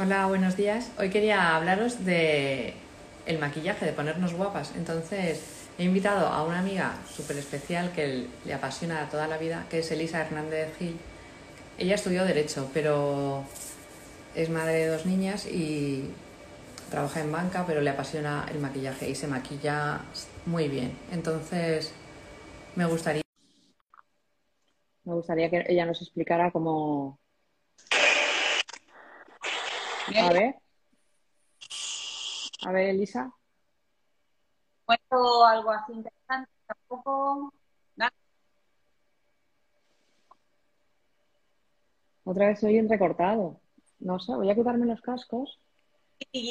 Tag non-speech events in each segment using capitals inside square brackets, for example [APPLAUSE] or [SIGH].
Hola, buenos días. Hoy quería hablaros de el maquillaje, de ponernos guapas. Entonces, he invitado a una amiga súper especial que le apasiona toda la vida, que es Elisa Hernández Gil. Ella estudió Derecho, pero es madre de dos niñas y trabaja en banca, pero le apasiona el maquillaje y se maquilla muy bien. Entonces, me gustaría, me gustaría que ella nos explicara cómo. A ver. A ver, Elisa. Cuento algo así interesante, tampoco. Nada. Otra vez soy entrecortado. No sé, voy a quitarme los cascos.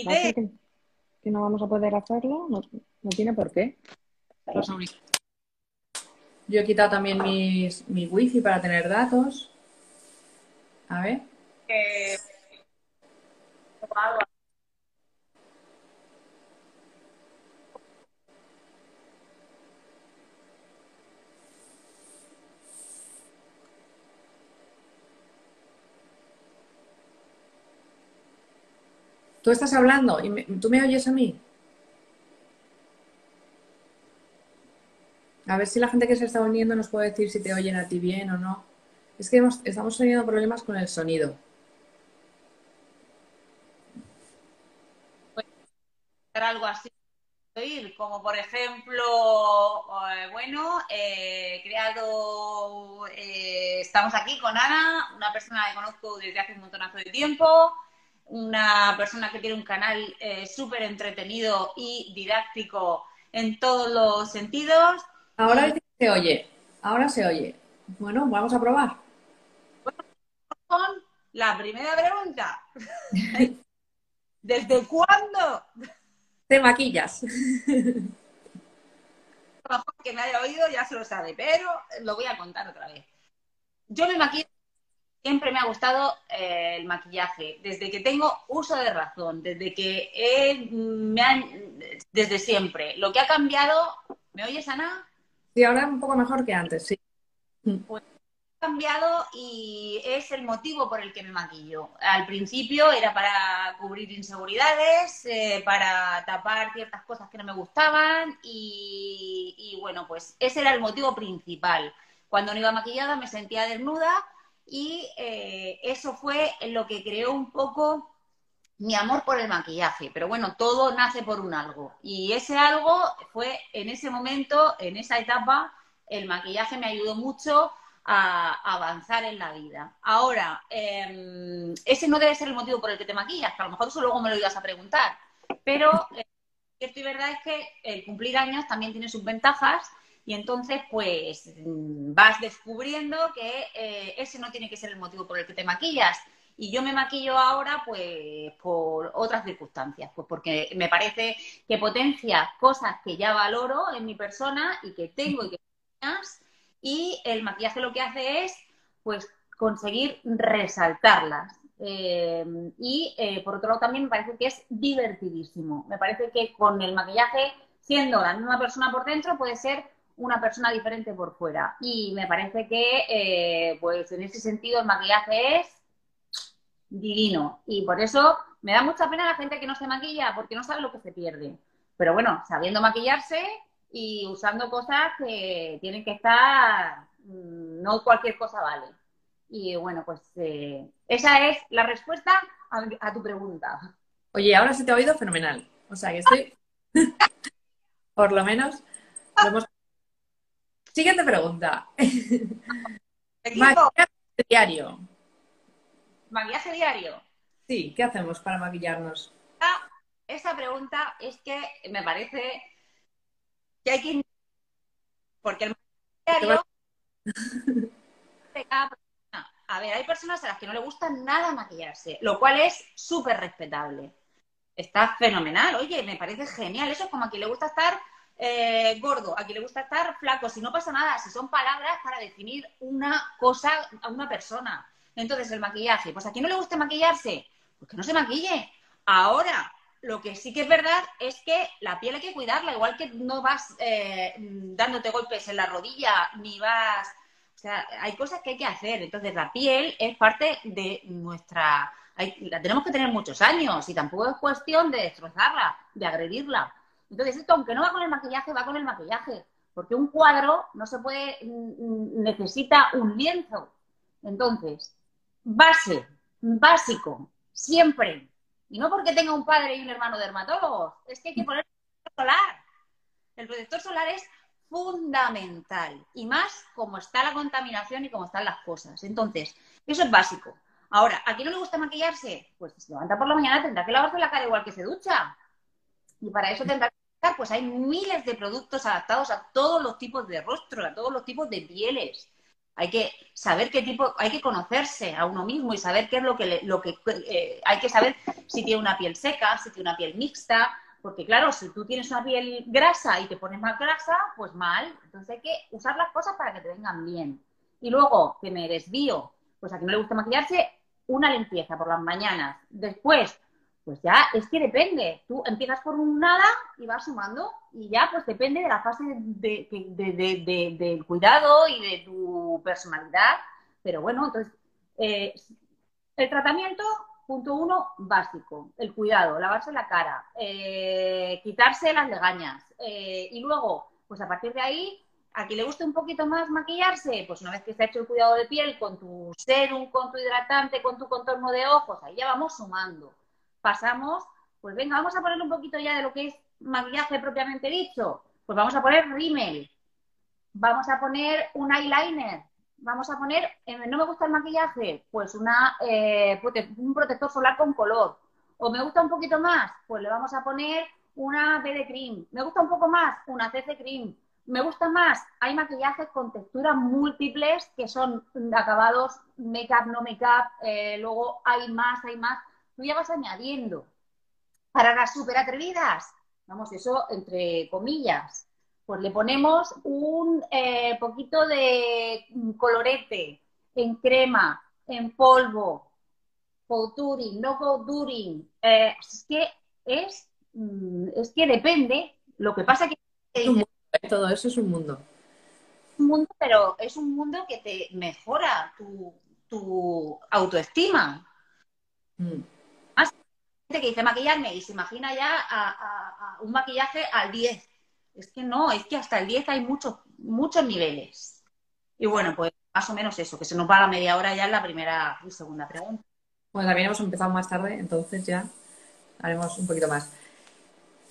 ¿Va a ser que, que no vamos a poder hacerlo? No, no tiene por qué. Los. Yo he quitado también mis, mi wifi para tener datos. A ver. Eh, Tú estás hablando y tú me oyes a mí. A ver si la gente que se está uniendo nos puede decir si te oyen a ti bien o no. Es que hemos- estamos teniendo problemas con el sonido. Algo así, como por ejemplo, eh, bueno, eh, creado, eh, estamos aquí con Ana, una persona que conozco desde hace un montonazo de tiempo, una persona que tiene un canal eh, súper entretenido y didáctico en todos los sentidos. Ahora se oye. Ahora se oye. Bueno, vamos a probar. Con la primera pregunta. [LAUGHS] ¿Desde cuándo? Te maquillas. A [LAUGHS] lo mejor que me haya oído ya se lo sabe, pero lo voy a contar otra vez. Yo me maquillo, siempre me ha gustado eh, el maquillaje, desde que tengo uso de razón, desde que he, me han- desde siempre. Lo que ha cambiado, ¿me oyes, Ana? Sí, ahora un poco mejor que antes, sí. Ha cambiado y es el motivo por el que me maquillo. Al principio era para cubrir inseguridades, eh, para tapar ciertas cosas que no me gustaban y, y, bueno, pues ese era el motivo principal. Cuando no iba maquillada me sentía desnuda y eh, eso fue lo que creó un poco mi amor por el maquillaje. Pero bueno, todo nace por un algo y ese algo fue en ese momento, en esa etapa, el maquillaje me ayudó mucho a avanzar en la vida. Ahora, eh, ese no debe ser el motivo por el que te maquillas, que a lo mejor eso luego me lo ibas a preguntar, pero eh, cierto y verdad es que el cumplir años también tiene sus ventajas y entonces pues mm, vas descubriendo que eh, ese no tiene que ser el motivo por el que te maquillas. Y yo me maquillo ahora pues por otras circunstancias, pues porque me parece que potencia cosas que ya valoro en mi persona y que tengo y que y el maquillaje lo que hace es pues conseguir resaltarlas. Eh, y eh, por otro lado también me parece que es divertidísimo. Me parece que con el maquillaje, siendo la misma persona por dentro, puede ser una persona diferente por fuera. Y me parece que eh, pues en ese sentido el maquillaje es divino. Y por eso me da mucha pena la gente que no se maquilla porque no sabe lo que se pierde. Pero bueno, sabiendo maquillarse, y usando cosas que tienen que estar, mm, no cualquier cosa vale. Y bueno, pues eh, esa es la respuesta a, a, tu pregunta. Oye, ahora se te ha oído fenomenal. O sea que estoy, [LAUGHS] por lo menos, lo hemos... Siguiente pregunta. [LAUGHS] Maquillaje diario. Maquillaje diario. Sí, ¿qué hacemos para maquillarnos? Esa pregunta es que me parece que hay que porque el [LAUGHS] a ver hay personas a las que no le gusta nada maquillarse lo cual es súper respetable. Está fenomenal oye me parece genial. Eso es como a quien le gusta estar eh, gordo a quien le gusta estar flaco. Si no pasa nada si son palabras para definir una cosa a una persona. Entonces el maquillaje pues a quien no le guste maquillarse pues que no se maquille. Ahora lo que sí que es verdad es que la piel hay que cuidarla, igual que no vas eh, dándote golpes en la rodilla, ni vas... O sea, hay cosas que hay que hacer. Entonces, la piel es parte de nuestra la tenemos que tener muchos años y tampoco es cuestión de destrozarla, de agredirla. Entonces, esto, aunque no va con el maquillaje, va con el maquillaje. Porque un cuadro no se puede, mm, necesita un lienzo. Entonces, base, básico, siempre. Y no porque tenga un padre y un hermano dermatólogos, es que hay que poner el protector solar. El protector solar es fundamental. Y más como está la contaminación y cómo están las cosas. Entonces, eso es básico. Ahora, ¿a quién no le gusta maquillarse? Pues si se levanta por la mañana tendrá que lavarse la cara igual que se ducha. Y para eso tendrá que pues hay miles de productos adaptados a todos los tipos de rostro, a todos los tipos de pieles. Hay que saber qué tipo, hay que conocerse a uno mismo y saber qué es lo que, lo que eh, hay que saber si tiene una piel seca, si tiene una piel mixta, porque claro, si tú tienes una piel grasa y te pones más grasa, pues mal. Entonces hay que usar las cosas para que te vengan bien. Y luego, que me desvío, pues a quien no le gusta maquillarse, una limpieza por las mañanas. Después, pues ya es que depende. Tú empiezas por un nada y vas sumando y ya pues depende de la fase de, del cuidado y de tu personalidad. Pero bueno, entonces, eh, el tratamiento, punto uno, básico. El cuidado, lavarse la cara, eh, quitarse las legañas. Eh, y luego, pues a partir de ahí, a quien le guste un poquito más maquillarse, pues una vez que se ha hecho el cuidado de piel con tu serum, con tu hidratante, con tu contorno de ojos, ahí ya vamos sumando. Pasamos, pues venga, vamos a poner un poquito ya de lo que es maquillaje propiamente dicho. Pues vamos a poner rímel, vamos a poner un eyeliner, vamos a poner, eh, no me gusta el maquillaje, pues una, eh, un protector solar con color. O me gusta un poquito más, pues le vamos a poner una BD cream. Me gusta un poco más, una CC cream me gusta más, hay maquillajes con texturas múltiples que son acabados make-up, no make-up, eh, luego hay más, hay más. Tú ya vas añadiendo. Para las súper atrevidas, vamos, eso entre comillas, pues le ponemos un eh, poquito de colorete en crema, en polvo, contouring, no contouring. Eh, es que es, mm, es que depende. Lo que pasa que todo eso es un mundo. Un mundo, pero es un mundo que te mejora tu, autoestima. Mm. Gente que dice maquillarme y se imagina ya a, un maquillaje al 10. Es que no, es que hasta el 10 hay muchos, muchos niveles. Y bueno, pues más o menos eso, que se nos va la media hora ya en la primera y segunda pregunta. Bueno, también hemos empezado más tarde, entonces ya haremos un poquito más.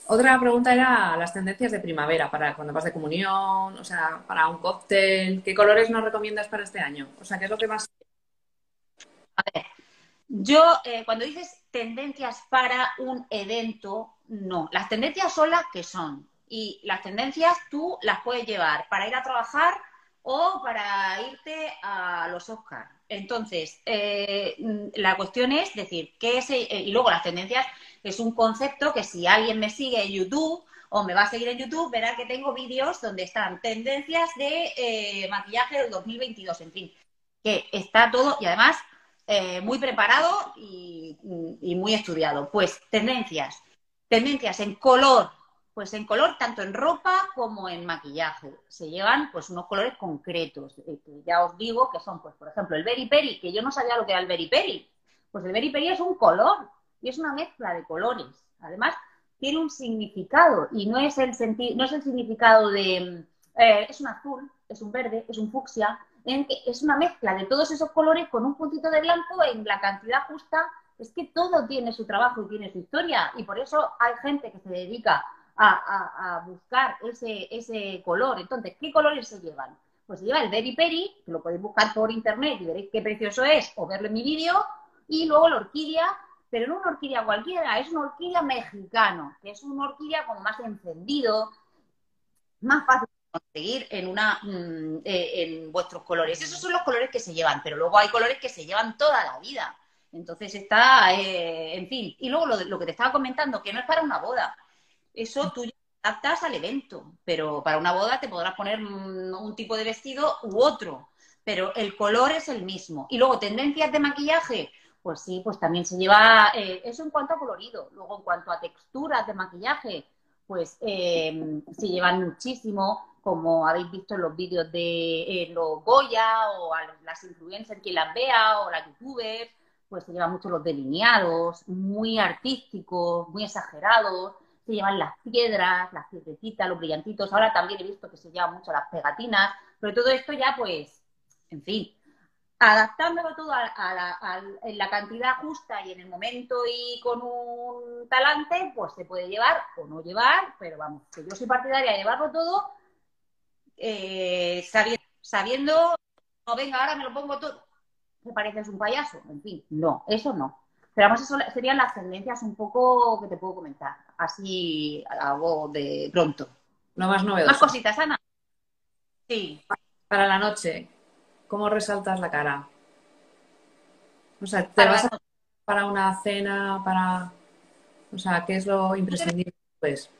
Otra pregunta era las tendencias de primavera para cuando vas de comunión, o sea, para un cóctel. ¿Qué colores nos recomiendas para este año? O sea, ¿qué es lo que más... A ver, yo eh, cuando dices tendencias para un evento, no. Las tendencias son las que son. Y las tendencias tú las puedes llevar para ir a trabajar o para irte a los Oscars. Entonces, eh, la cuestión es decir, ¿qué es? Eh, y luego las tendencias es un concepto que si alguien me sigue en YouTube o me va a seguir en YouTube, verá que tengo vídeos donde están tendencias de eh, maquillaje del 2022, en fin, que está todo y además eh, muy preparado y, muy estudiado. Pues tendencias, tendencias en color, pues en color tanto en ropa como en maquillaje. Se llevan pues unos colores concretos, eh, que ya os digo que son, pues por ejemplo, el berry peri, que yo no sabía lo que era el berry peri. Pues el berry peri es un color, y es una mezcla de colores. Además, tiene un significado y no es el, no es el significado de eh, es un azul, es un verde, es un fucsia, es una mezcla de todos esos colores con un puntito de blanco en la cantidad justa. Es que todo tiene su trabajo y tiene su historia y por eso hay gente que se dedica a, buscar ese, ese color. Entonces, ¿qué colores se llevan? Pues se lleva el Berry Peri, que lo podéis buscar por internet y veréis qué precioso es, o verlo en mi vídeo, y luego la orquídea, pero no una orquídea cualquiera, es una orquídea mexicano, que es una orquídea con más encendido, más fácil conseguir en una mm, eh, en vuestros colores. Esos son los colores que se llevan, pero luego hay colores que se llevan toda la vida. Entonces está, eh, en fin. Y luego lo, que te estaba comentando, que no es para una boda. Eso tú adaptas al evento, pero para una boda te podrás poner mm, un tipo de vestido u otro, pero el color es el mismo. Y luego tendencias de maquillaje, pues sí, pues también se lleva eh, eso en cuanto a colorido. Luego, en cuanto a texturas de maquillaje, pues se llevan muchísimo, como habéis visto en los vídeos de eh, los Goya o a las influencers, quien las vea, o las youtubers, pues se llevan mucho los delineados, muy artísticos, muy exagerados, se llevan las piedras, las piedrecitas, los brillantitos. Ahora también he visto que se llevan mucho las pegatinas, pero todo esto ya, pues, en fin, adaptándolo todo a, en la cantidad justa y en el momento y con un talante, pues se puede llevar o no llevar, pero vamos, que yo soy partidaria de llevarlo todo eh, sabiendo, sabiendo, no venga, ahora me lo pongo todo, me pareces un payaso, en fin, no, eso no. Pero vamos, eso serían las tendencias un poco que te puedo comentar, así algo de pronto. Lo más novedoso. Más cositas, Ana. Sí. Para la noche, ¿cómo resaltas la cara? O sea, ¿te vas a... para una cena, para... O sea, ¿qué es lo imprescindible? Pues...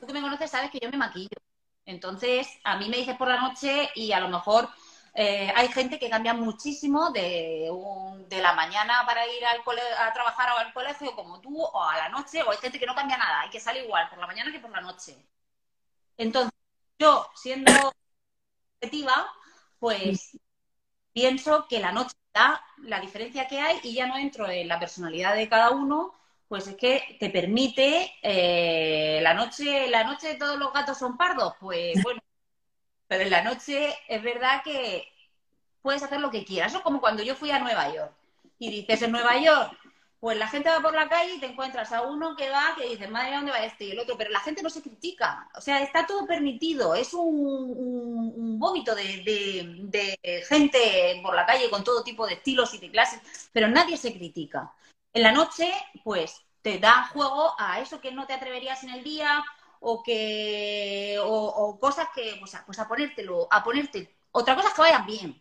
Tú que me conoces sabes que yo me maquillo. Entonces, a mí me dices por la noche y a lo mejor eh, hay gente que cambia muchísimo de, de la mañana para ir al a trabajar o al colegio como tú, o a la noche, o hay gente que no cambia nada, hay que sale igual por la mañana que por la noche. Entonces, yo, siendo objetiva, pues pienso que la noche da la diferencia que hay y ya no entro en la personalidad de cada uno, pues es que te permite eh, la noche, la noche todos los gatos son pardos, pues [LAUGHS] bueno, pero en la noche es verdad que puedes hacer lo que quieras. Eso es como cuando yo fui a Nueva York. Y dices, en Nueva York, pues la gente va por la calle y te encuentras a uno que va, que dice, madre ¿dónde va este? Y el otro, pero la gente no se critica. O sea, está todo permitido. Es un, vómito de, gente por la calle con todo tipo de estilos y de clases, pero nadie se critica. En la noche, pues te da juego a eso que no te atreverías en el día o que o, cosas que pues a, pues a ponértelo a ponerte otra cosa que vayan bien.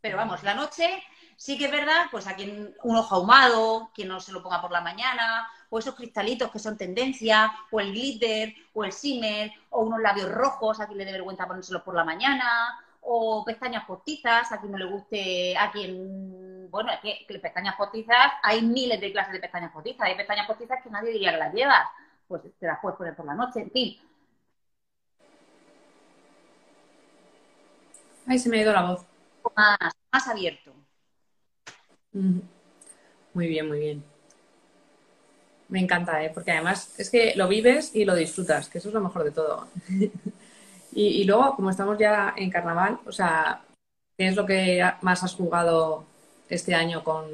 Pero vamos la noche sí que es verdad pues a quien un ojo ahumado quien no se lo ponga por la mañana o esos cristalitos que son tendencia o el glitter o el shimmer o unos labios rojos a quien le dé vergüenza ponérselos por la mañana o pestañas postizas, a quien no le guste, a quien, bueno, es que, que pestañas postizas, hay miles de clases de pestañas postizas, hay pestañas postizas que nadie diría que las llevas, pues te las puedes poner por la noche, en fin. Ay, se me ha ido la voz. Más, abierto. Muy bien, muy bien. Me encanta, ¿eh? porque además es que lo vives y lo disfrutas, que eso es lo mejor de todo. [LAUGHS] y, luego, como estamos ya en carnaval, o sea, ¿qué es lo que más has jugado este año con,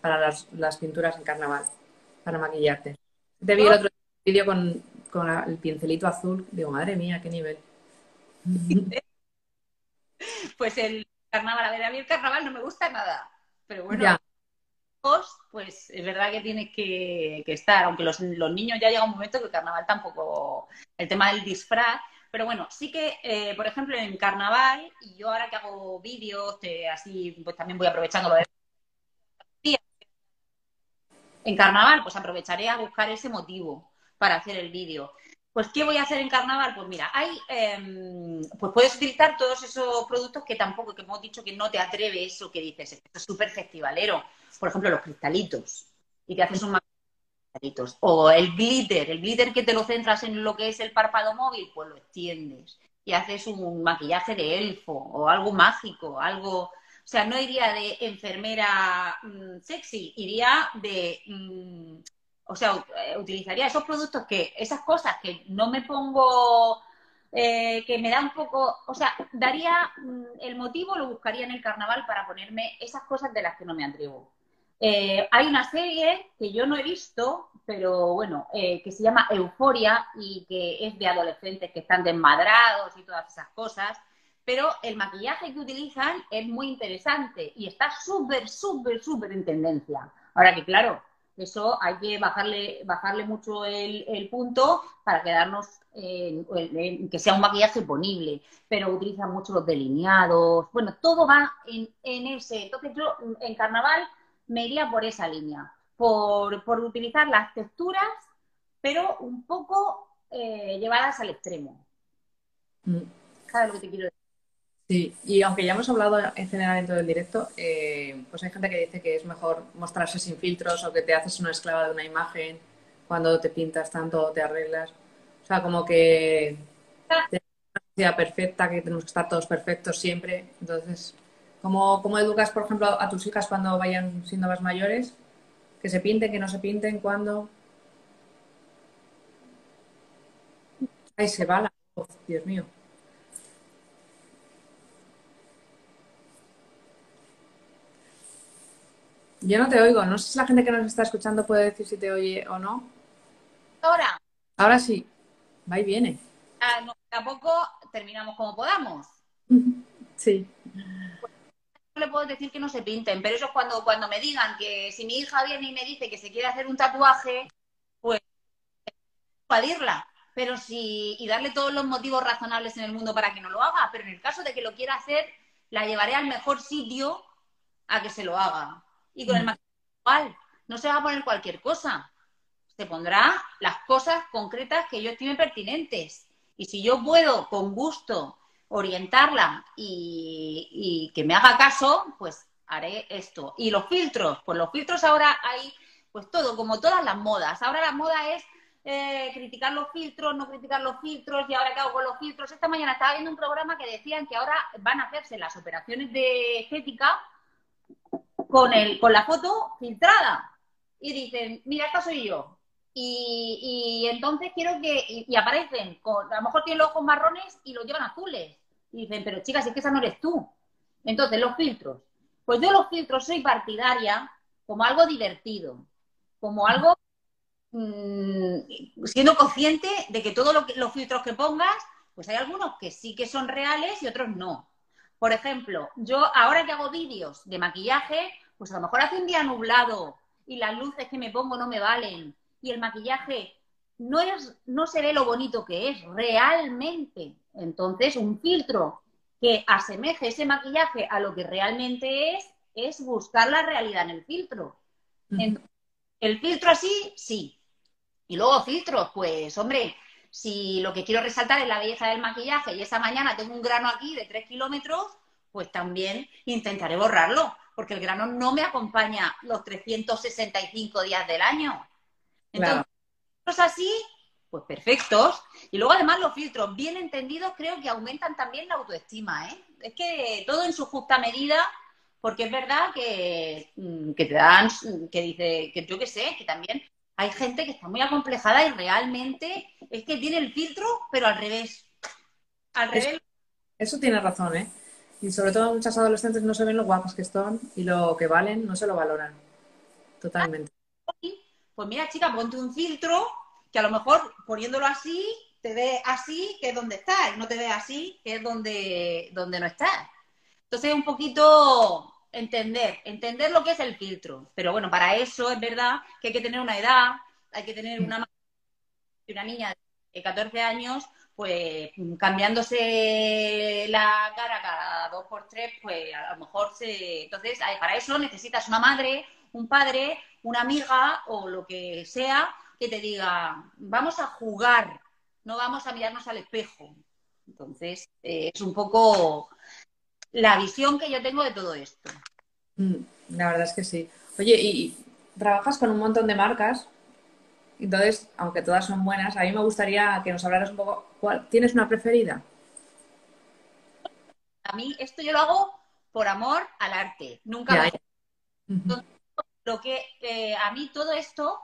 para las, pinturas en carnaval, para maquillarte? Te vi el otro vídeo con, el pincelito azul, digo, madre mía, qué nivel. [LAUGHS] pues el carnaval, a ver, a mí el carnaval no me gusta nada, pero bueno, pues es verdad que tienes que, estar, aunque los, niños ya llega un momento que el carnaval tampoco, el tema del disfraz, pero bueno, sí que, eh, por ejemplo, en carnaval, y yo ahora que hago vídeos, así, pues también voy aprovechando lo de en carnaval, pues aprovecharé a buscar ese motivo para hacer el vídeo. Pues, ¿qué voy a hacer en carnaval? Pues mira, hay, em, pues puedes utilizar todos esos productos que tampoco, que hemos dicho que no te atreves o que dices, esto es súper festivalero. Por ejemplo, los cristalitos. Y te haces un O el glitter, el glitter que te lo centras en lo que es el párpado móvil, pues lo extiendes. Y haces un maquillaje de elfo o algo mágico, algo o sea, no iría de enfermera mm, sexy, iría de, mm, o sea, utilizaría esos productos que, esas cosas que no me pongo, eh, que me da un poco, o sea, daría mm, el motivo, lo buscaría en el carnaval para ponerme esas cosas de las que no me atrevo. Eh, hay una serie que yo no he visto, pero bueno, que se llama Euforia y que es de adolescentes que están desmadrados y todas esas cosas pero el maquillaje que utilizan es muy interesante y está súper, súper, súper en tendencia. Ahora que claro, eso hay que bajarle, bajarle mucho el, punto para quedarnos en, que sea un maquillaje ponible, pero utilizan mucho los delineados, bueno, todo va en, ese. Entonces yo en carnaval me iría por esa línea, por, utilizar las texturas, pero un poco eh, llevadas al extremo. Mm. ¿Sabes lo que te quiero decir? Sí, y aunque ya hemos hablado en general en todo el directo, eh, pues hay gente que dice que es mejor mostrarse sin filtros o que te haces una esclava de una imagen cuando te pintas tanto o te arreglas. O sea, como que sociedad perfecta, que tenemos que estar todos perfectos siempre. Entonces, ¿Cómo, ¿Cómo educas, por ejemplo, a tus hijas cuando vayan siendo más mayores? Que se pinten, que no se pinten, ¿cuándo? Ay, se va la voz, Dios mío. Yo no te oigo. No sé si la gente que nos está escuchando puede decir si te oye o no. Ahora. Ahora sí. Va y viene. Ah, no, tampoco terminamos como podamos. [LAUGHS] Sí. No le puedo decir que no se pinten, pero eso es cuando, cuando me digan que si mi hija viene y me dice que se quiere hacer un tatuaje, pues pedirla. Pero sí, y darle todos los motivos razonables en el mundo para que no lo haga. Pero en el caso de que lo quiera hacer, la llevaré al mejor sitio a que se lo haga. Y con el maquillaje no se va a poner cualquier cosa. Se pondrá las cosas concretas que yo estime pertinentes. Y si yo puedo, con gusto, orientarla y, que me haga caso, pues haré esto. Y los filtros, pues los filtros ahora hay, pues todo, como todas las modas. Ahora la moda es eh, criticar los filtros, no criticar los filtros, y ahora qué hago con los filtros. Esta mañana estaba viendo un programa que decían que ahora van a hacerse las operaciones de estética con, el, con la foto filtrada. Y dicen, mira, esta soy yo. Y, entonces quiero que, y, aparecen, con, a lo mejor tienen los ojos marrones y los llevan azules. Y dicen, pero chicas, es que esa no eres tú. Entonces, los filtros. Pues yo los filtros soy partidaria como algo divertido, como algo mmm, siendo consciente de que todos lo los filtros que pongas, pues hay algunos que sí que son reales y otros no. Por ejemplo, yo ahora que hago vídeos de maquillaje, pues a lo mejor hace un día nublado y las luces que me pongo no me valen y el maquillaje no, es, no se ve lo bonito que es realmente. Entonces, un filtro que asemeje ese maquillaje a lo que realmente es, es buscar la realidad en el filtro. Entonces, el filtro así, sí. Y luego filtros, pues hombre, si lo que quiero resaltar es la belleza del maquillaje y esa mañana tengo un grano aquí de 3 kilómetros, pues también intentaré borrarlo, porque el grano no me acompaña los 365 días del año. Entonces, así, pues perfectos. Y luego además los filtros bien entendidos creo que aumentan también la autoestima, ¿eh? Es que todo en su justa medida, porque es verdad que, mm, que te dan, que dice, que yo qué sé, que también hay gente que está muy acomplejada y realmente es que tiene el filtro, pero al revés. Al revés. Eso, eso tiene razón, ¿eh? Y sobre todo muchas adolescentes no se ven lo guapas que están y lo que valen no se lo valoran. Totalmente. Pues mira, chica, ponte un filtro que a lo mejor poniéndolo así te ve así, que es donde estás, y no te ve así, que es donde, donde no estás. Entonces, un poquito entender, entender lo que es el filtro. Pero bueno, para eso es verdad que hay que tener una edad, hay que tener una, una niña de 14 años, pues cambiándose la cara cada dos por tres, pues a lo mejor se... Entonces, para eso necesitas una madre, un padre, una amiga o lo que sea que te diga, vamos a jugar, no vamos a mirarnos al espejo. Entonces, eh, es un poco la visión que yo tengo de todo esto. Mm, la verdad es que sí. Oye, y trabajas con un montón de marcas, entonces, aunque todas son buenas, a mí me gustaría que nos hablaras un poco, ¿cuál, ¿tienes una preferida? A mí esto yo lo hago por amor al arte, nunca. Entonces, lo que eh, a mí todo esto,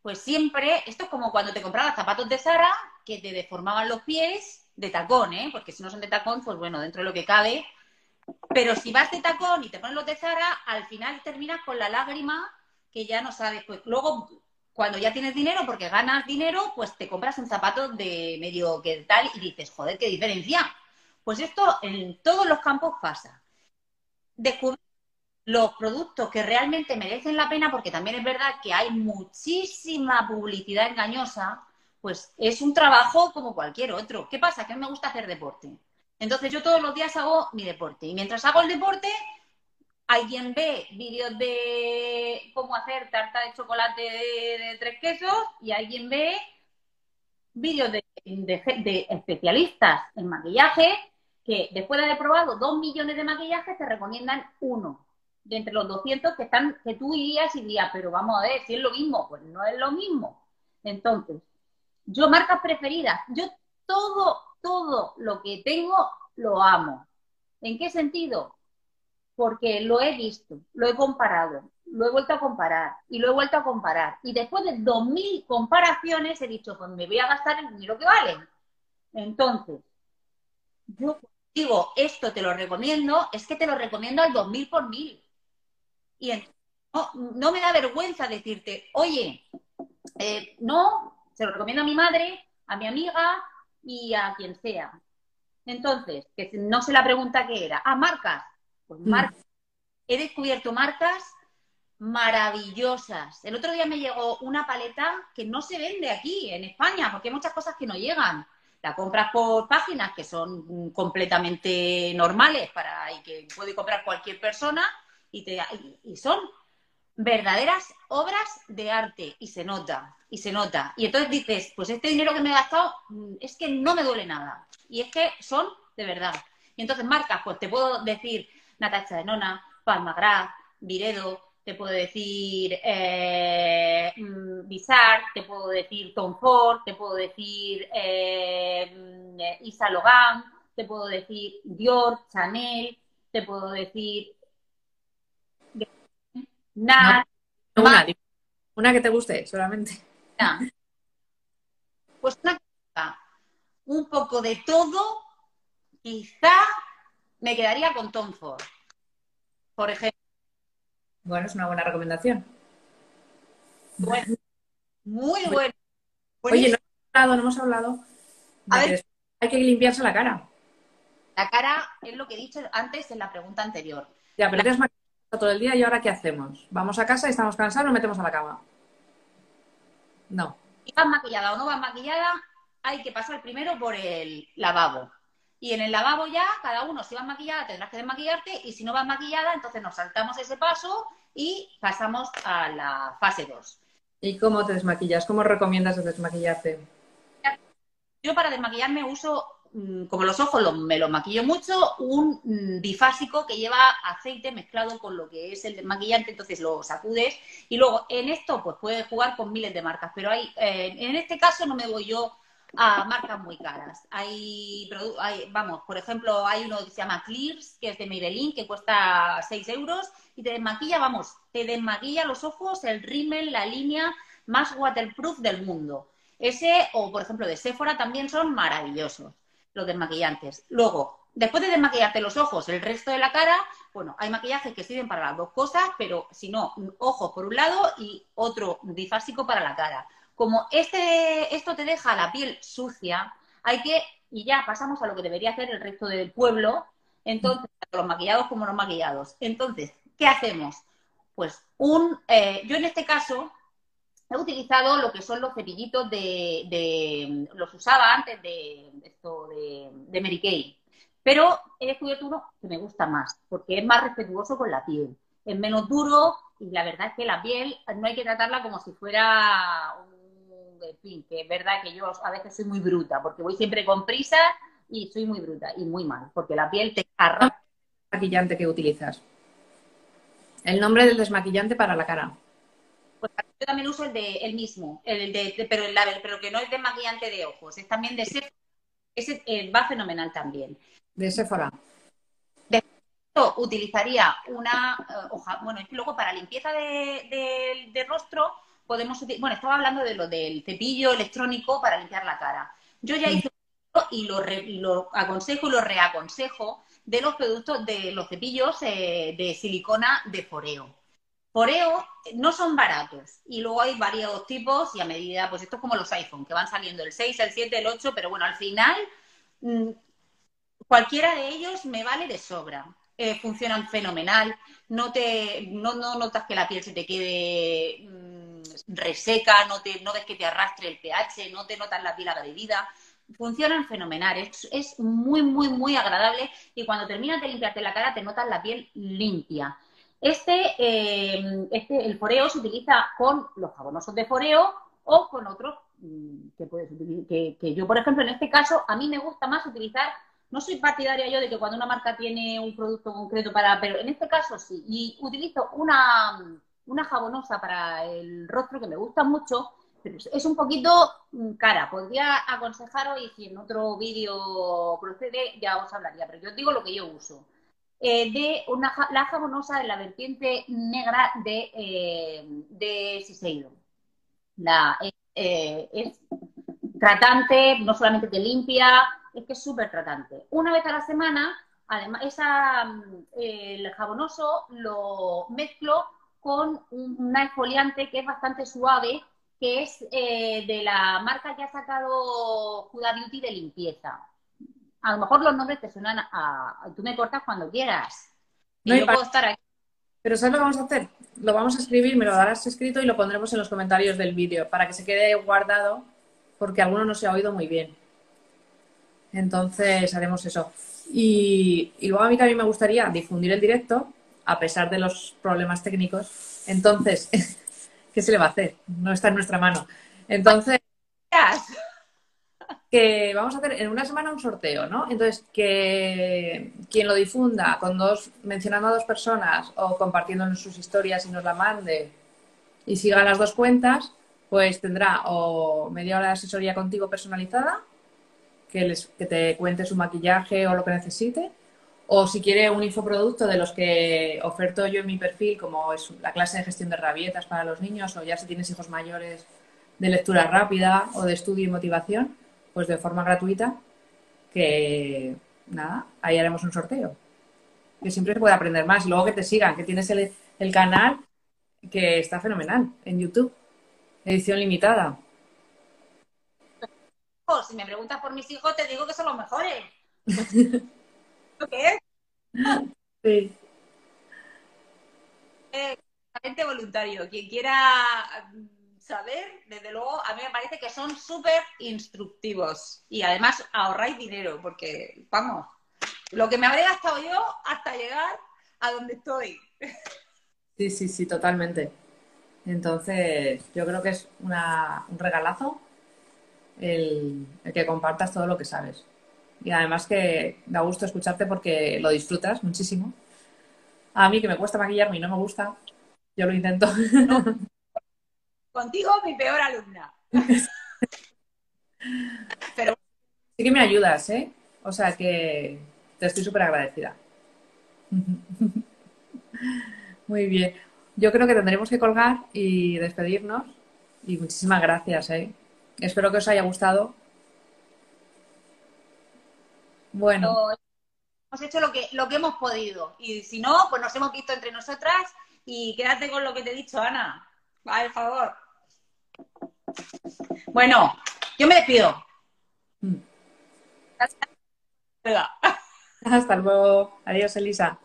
pues siempre, esto es como cuando te comprabas zapatos de Zara que te deformaban los pies de tacón, ¿eh? Porque si no son de tacón, pues bueno, dentro de lo que cabe. Pero si vas de tacón y te pones los de Zara, al final terminas con la lágrima que ya no sabes. Pues luego, cuando ya tienes dinero, porque ganas dinero, pues te compras un zapato de medio que tal y dices, joder, qué diferencia. Pues esto en todos los campos pasa. Descubrir los productos que realmente merecen la pena, porque también es verdad que hay muchísima publicidad engañosa, pues es un trabajo como cualquier otro. ¿Qué pasa? Que a mí me gusta hacer deporte. Entonces yo todos los días hago mi deporte y mientras hago el deporte, alguien ve vídeos de cómo hacer tarta de chocolate de, tres quesos y alguien ve vídeos de, de- de especialistas en maquillaje que después de haber probado dos millones de maquillajes te recomiendan uno de entre los 200 que están que tú irías y dirías, pero vamos a ver, si es lo mismo, pues no es lo mismo. Entonces, yo marcas preferidas, yo todo, todo lo que tengo lo amo. ¿En qué sentido? porque lo he visto, lo he comparado, lo he vuelto a comparar y lo he vuelto a comparar. Y después de 2.000 comparaciones he dicho, pues me voy a gastar el dinero que vale. Entonces, yo digo, esto te lo recomiendo, es que te lo recomiendo al 2.000 por mil. Y no, me da vergüenza decirte, oye, eh, no, se lo recomiendo a mi madre, a mi amiga y a quien sea. Entonces, que no se la pregunta qué era. Ah, marcas. Pues mm. marcas. He descubierto marcas maravillosas. El otro día me llegó una paleta que no se vende aquí en España, porque hay muchas cosas que no llegan. La compras por páginas que son completamente normales para y que puede comprar cualquier persona y, te, y son verdaderas obras de arte y se nota, y se nota. Y entonces dices, pues este dinero que me he gastado mm, es que no me duele nada. Y es que son de verdad. Y entonces marcas, pues te puedo decir Natacha de Nona, Palmagrad, Viredo, te puedo decir eh, mm, Bizarre, te puedo decir Tom Ford, te puedo decir eh, mm, Isa Logan, te puedo decir Dior, Chanel, te puedo decir Nada. una, una, que te guste, solamente. Pues una un poco de todo, quizá me quedaría con Tom Ford, por ejemplo. Bueno, es una buena recomendación. Bueno, muy bueno. Oye, no hemos hablado, no hemos hablado. A ver. Hay que limpiarse la cara. La cara es lo que he dicho antes en la pregunta anterior. Ya, pero la todo el día y ahora ¿qué hacemos? ¿Vamos a casa y estamos cansados nos metemos a la cama? No. Si vas maquillada o no vas maquillada, hay que pasar primero por el lavabo. Y en el lavabo ya, cada uno, si vas maquillada, tendrás que desmaquillarte y si no vas maquillada, entonces nos saltamos ese paso y pasamos a la fase 2. ¿Y cómo te desmaquillas? ¿Cómo recomiendas desmaquillarte? Yo para desmaquillarme uso como los ojos me los maquillo mucho, un mm, bifásico que lleva aceite mezclado con lo que es el desmaquillante, entonces lo sacudes y luego en esto pues puedes jugar con miles de marcas, pero hay, eh, en este caso no me voy yo a marcas muy caras. Hay, vamos, por ejemplo, hay uno que se llama Clears, que es de Maybelline, que cuesta 6 euros y te desmaquilla, vamos, te desmaquilla los ojos, el rímel, la línea más waterproof del mundo. Ese, o por ejemplo de Sephora, también son maravillosos los desmaquillantes. Luego, después de desmaquillarte los ojos, el resto de la cara, bueno, hay maquillajes que sirven para las dos cosas, pero si no, ojos por un lado y otro difásico para la cara. Como este, esto te deja la piel sucia, hay que, y ya pasamos a lo que debería hacer el resto del pueblo, entonces, los maquillados como los maquillados. Entonces, ¿qué hacemos? Pues un, eh, yo en este caso, he utilizado lo que son los cepillitos de, los usaba antes de, esto de, Mary Kay, pero he descubierto uno que me gusta más, porque es más respetuoso con la piel, es menos duro y la verdad es que la piel no hay que tratarla como si fuera un, fin, que es verdad que yo a veces soy muy bruta, porque voy siempre con prisa y soy muy bruta y muy mal, porque la piel te arranca. Maquillante que utilizas. El nombre del desmaquillante para la cara. Yo también uso el de el mismo, el de, pero el label, pero que no es de maquillante de ojos, es también de Sephora. Ese eh, va fenomenal también. De Sephora. De esto utilizaría una eh, hoja, bueno, es que luego para limpieza de, de, rostro podemos bueno, estaba hablando de lo del cepillo electrónico para limpiar la cara. Yo ya hice y lo, y lo aconsejo y lo reaconsejo de los productos de los cepillos eh, de silicona de foreo. Foreo no son baratos y luego hay varios tipos y a medida, pues esto es como los iPhone, que van saliendo el 6, el 7, el 8, pero bueno, al final mm, cualquiera de ellos me vale de sobra. Eh, funcionan fenomenal, no te no, notas que la piel se te quede mm, reseca, no, te, no ves que te arrastre el pH, no te notas la piel agredida. Funcionan fenomenal, es, es muy, muy, muy agradable y cuando terminas de limpiarte la cara te notas la piel limpia. Este, eh, este, el foreo se utiliza con los jabonosos de foreo o con otros mm, que, puedes que, que yo, por ejemplo, en este caso, a mí me gusta más utilizar, no soy partidaria yo de que cuando una marca tiene un producto concreto para, pero en este caso sí, y utilizo una, una jabonosa para el rostro que me gusta mucho, pero es un poquito mm, cara. Podría aconsejaros y si en otro vídeo procede ya os hablaría, pero yo os digo lo que yo uso. Eh, de una, la jabonosa de la vertiente negra de, eh. La, eh, es tratante, no solamente te limpia, es que es súper tratante. Una vez a la semana, además, esa, mm, el jabonoso lo mezclo con un, exfoliante que es bastante suave, que es de la marca que ha sacado Huda Beauty de limpieza a lo mejor los nombres te suenan a... Tú me cortas cuando quieras. no puedo estar aquí. Pero ¿sabes lo que vamos a hacer? Lo vamos a escribir, me lo darás escrito y lo pondremos en los comentarios del vídeo para que se quede guardado porque alguno no se ha oído muy bien. Entonces haremos eso. Y, y luego a mí también me gustaría difundir el directo a pesar de los problemas técnicos. Entonces, [LAUGHS] ¿qué se le va a hacer? No está en nuestra mano. Entonces que vamos a hacer en una semana un sorteo, ¿no? Entonces, que quien lo difunda con dos, mencionando a dos personas o compartiendo en sus historias y nos la mande y siga las dos cuentas, pues tendrá o media hora de asesoría contigo personalizada, que, les, que te cuente su maquillaje o lo que necesite, o si quiere un infoproducto de los que oferto yo en mi perfil, como es la clase de gestión de rabietas para los niños, o ya si tienes hijos mayores de lectura rápida o de estudio y motivación, pues de forma gratuita, que nada, ahí haremos un sorteo. Que siempre se puede aprender más. Y luego que te sigan, que tienes el, canal que está fenomenal en YouTube. Edición limitada. Si me preguntas por mis hijos, te digo que son los mejores. [LAUGHS] ¿Qué es? Sí. Eh, voluntario. Quien quiera saber, desde luego, a mí me parece que son súper instructivos. Y además ahorráis dinero, porque, vamos, lo que me habré gastado yo hasta llegar a donde estoy. Sí, sí, sí, totalmente. Entonces, yo creo que es una, un regalazo el, el, que compartas todo lo que sabes. Y además que da gusto escucharte porque lo disfrutas muchísimo. A mí que me cuesta maquillarme y no me gusta, yo lo intento. Contigo, mi peor alumna. [LAUGHS] Pero sí que me ayudas, ¿eh? O sea que te estoy súper agradecida. [LAUGHS] Muy bien. Yo creo que tendremos que colgar y despedirnos. Y muchísimas gracias, ¿eh? Espero que os haya gustado. Bueno. Hemos hecho lo que, lo que hemos podido. Y si no, pues nos hemos visto entre nosotras. Y quédate con lo que te he dicho, Ana. Por favor. Bueno, yo me despido. Mm. Hasta luego. Adiós, Elisa.